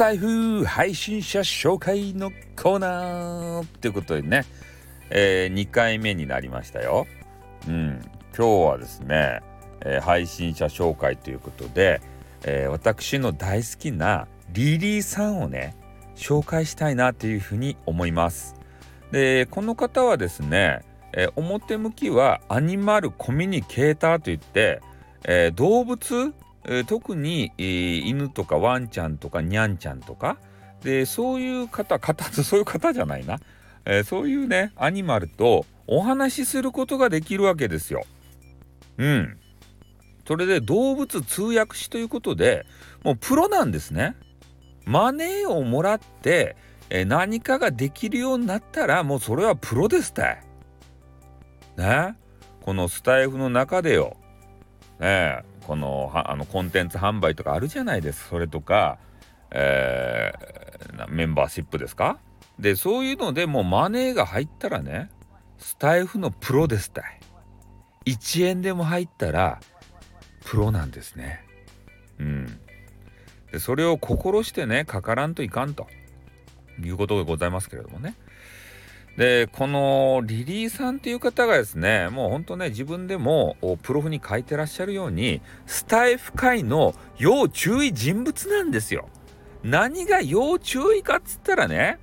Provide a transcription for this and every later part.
タイフ配信者紹介のコーナーということでね、えー、2回目になりましたよ。うん、今日はですね、えー、配信者紹介ということで、えー、私の大好きなリリーさんをね紹介したいなというふうに思います。でこの方はですね、えー、表向きはアニマルコミュニケーターといって、えー、動物、え、特に、えー、犬とかワンちゃんとかニャンちゃんとかでそういう方方 そういう方じゃないな、えー、そういうねアニマルとお話しすることができるわけですよ。うん。それで動物通訳士ということでもうプロなんですね。マネーをもらってえ何かができるようになったらもうそれはプロですたい。ねこのスタイフの中でよ。ねこのあのコンテンツ販売とかあるじゃないですそれとか、えー、メンバーシップですか？でそういうのでもうマネーが入ったらねスタイフのプロですたい。1円でも入ったらプロなんですね。うん。でそれを心してねかからんといかんということでございますけれどもね。でこのリリーさんっていう方がですねもうほんとね自分でもプロフに書いてらっしゃるようにスタイフ界の要注意人物なんですよ。何が要注意かっつったらね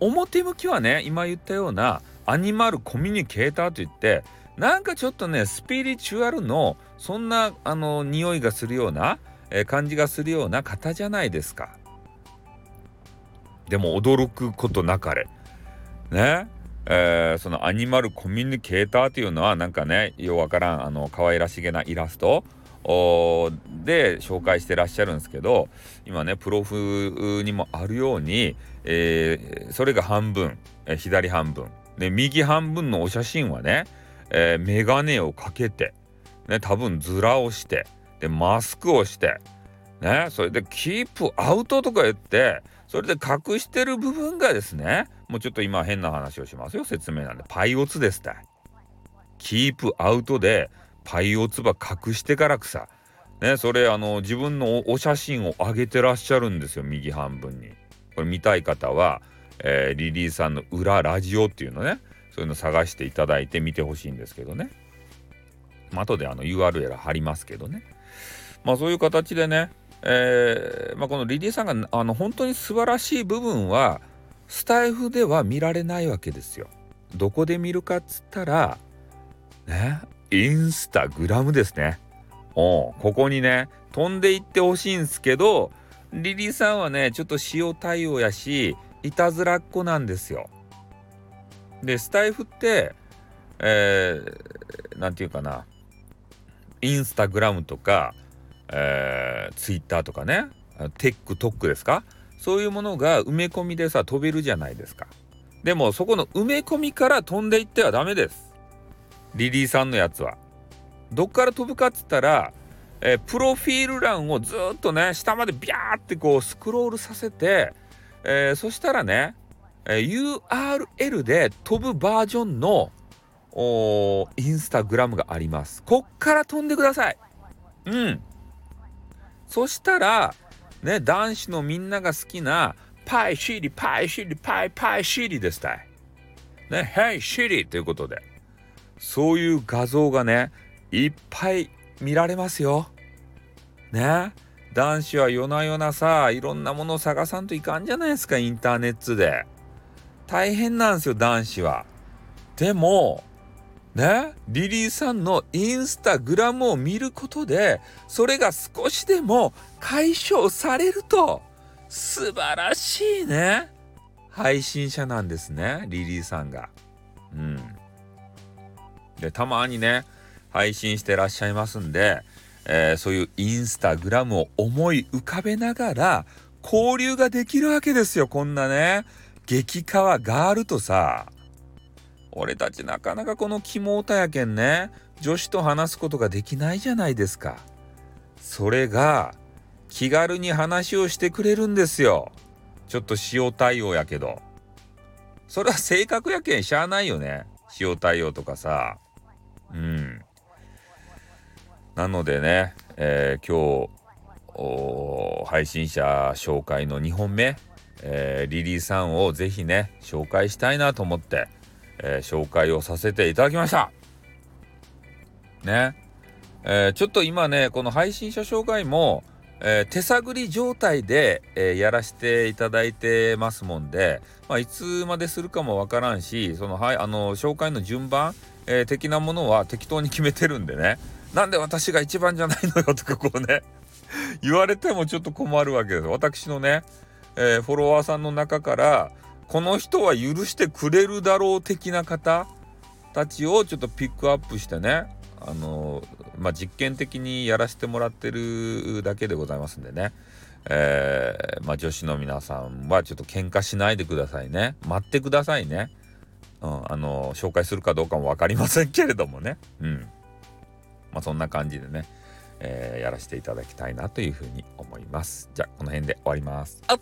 表向きはね今言ったようなアニマルコミュニケーターといってなんかちょっとねスピリチュアルのそんなあの匂いがするような、えー、感じがするような方じゃないですか。でも驚くことなかれ。ね。えー、そのアニマルコミュニケーターっていうのはなんかねようわからんあの可愛らしげなイラストで紹介してらっしゃるんですけど今ねプロフにもあるように、えー、それが半分、えー、左半分で右半分のお写真はね、えー、メガネをかけて、ね、多分ズラをしてでマスクをしてねそれでキープアウトとか言ってそれで隠してる部分がですねもうちょっと今変な話をしますよ説明なんで。パイオツですって。キープアウトでパイオツバ隠してからくさねそれあの自分のお写真を上げてらっしゃるんですよ右半分に。これ見たい方は、えー、リリーさんの裏ラジオっていうのね。そういうの探していただいて見てほしいんですけどね、後であの URL 貼りますけどね。まあそういう形でねえー、まあ、このリリーさんがあの本当に素晴らしい部分はスタイフでは見られないわけですよ。どこで見るかっつったらねインスタグラムですね。おここにね飛んでいってほしいんですけどリリーさんはねちょっと塩対応やしいたずらっ子なんですよ。でスタイフってえー、なんていうかなインスタグラムとかえー、ツイッターとかねテックトックですか？そういうものが埋め込みでさ飛べるじゃないですか。でもそこの埋め込みから飛んでいってはダメです。リリーさんのやつは。どっから飛ぶかっつったら、えー、プロフィール欄をずっとね下までビャーってこうスクロールさせて、えー、そしたらね、えー、URL で飛ぶバージョンのインスタグラムがあります。こっから飛んでください。うん。そしたら、ね、男子のみんなが好きなパイシリ、パイシリ、パイパイシリですたい。ね、ヘイシリということで、そういう画像がね、いっぱい見られますよ。ね。男子は夜な夜なさ、いろんなものを探さんといかんじゃないですか、インターネットで。大変なんですよ、男子は。でも、ね、リリーさんのインスタグラムを見ることでそれが少しでも解消されると素晴らしいね配信者なんですねリリーさんが。うん。でたまにね配信してらっしゃいますんで、えー、そういうインスタグラムを思い浮かべながら交流ができるわけですよこんなね激川ガールとさ俺たちなかなかこのキモータやけんね。女子と話すことができないじゃないですか。それが気軽に話をしてくれるんですよ。ちょっと塩対応やけど。それは性格やけんしゃあないよね。塩対応とかさ。うん。なのでね、えー、今配信者紹介の2本目、えー、リリーさんをぜひね紹介したいなと思って、えー、紹介をさせていただきました。ね。えー、ちょっと今ねこの配信者紹介も、え手探り状態で、えやらせていただいてますもんで、まあ、いつまでするかもわからんしその,、はい、あの紹介の順番、え的なものは適当に決めてるんでね。なんで私が一番じゃないのよとかこうね言われてもちょっと困るわけです。私のね、え、フォロワーさんの中からこの人は許してくれるだろう的な方たちをちょっとピックアップしてねあのまあ、実験的にやらせてもらってるだけでございますんでね、えー、まあ、女子の皆さんはちょっと喧嘩しないでくださいね。待ってくださいね、うん、あの紹介するかどうかも分かりませんけれどもね。うん。まあ、そんな感じでね、えー、やらせていただきたいなというふうに思います。じゃあ、この辺で終わります。あっ、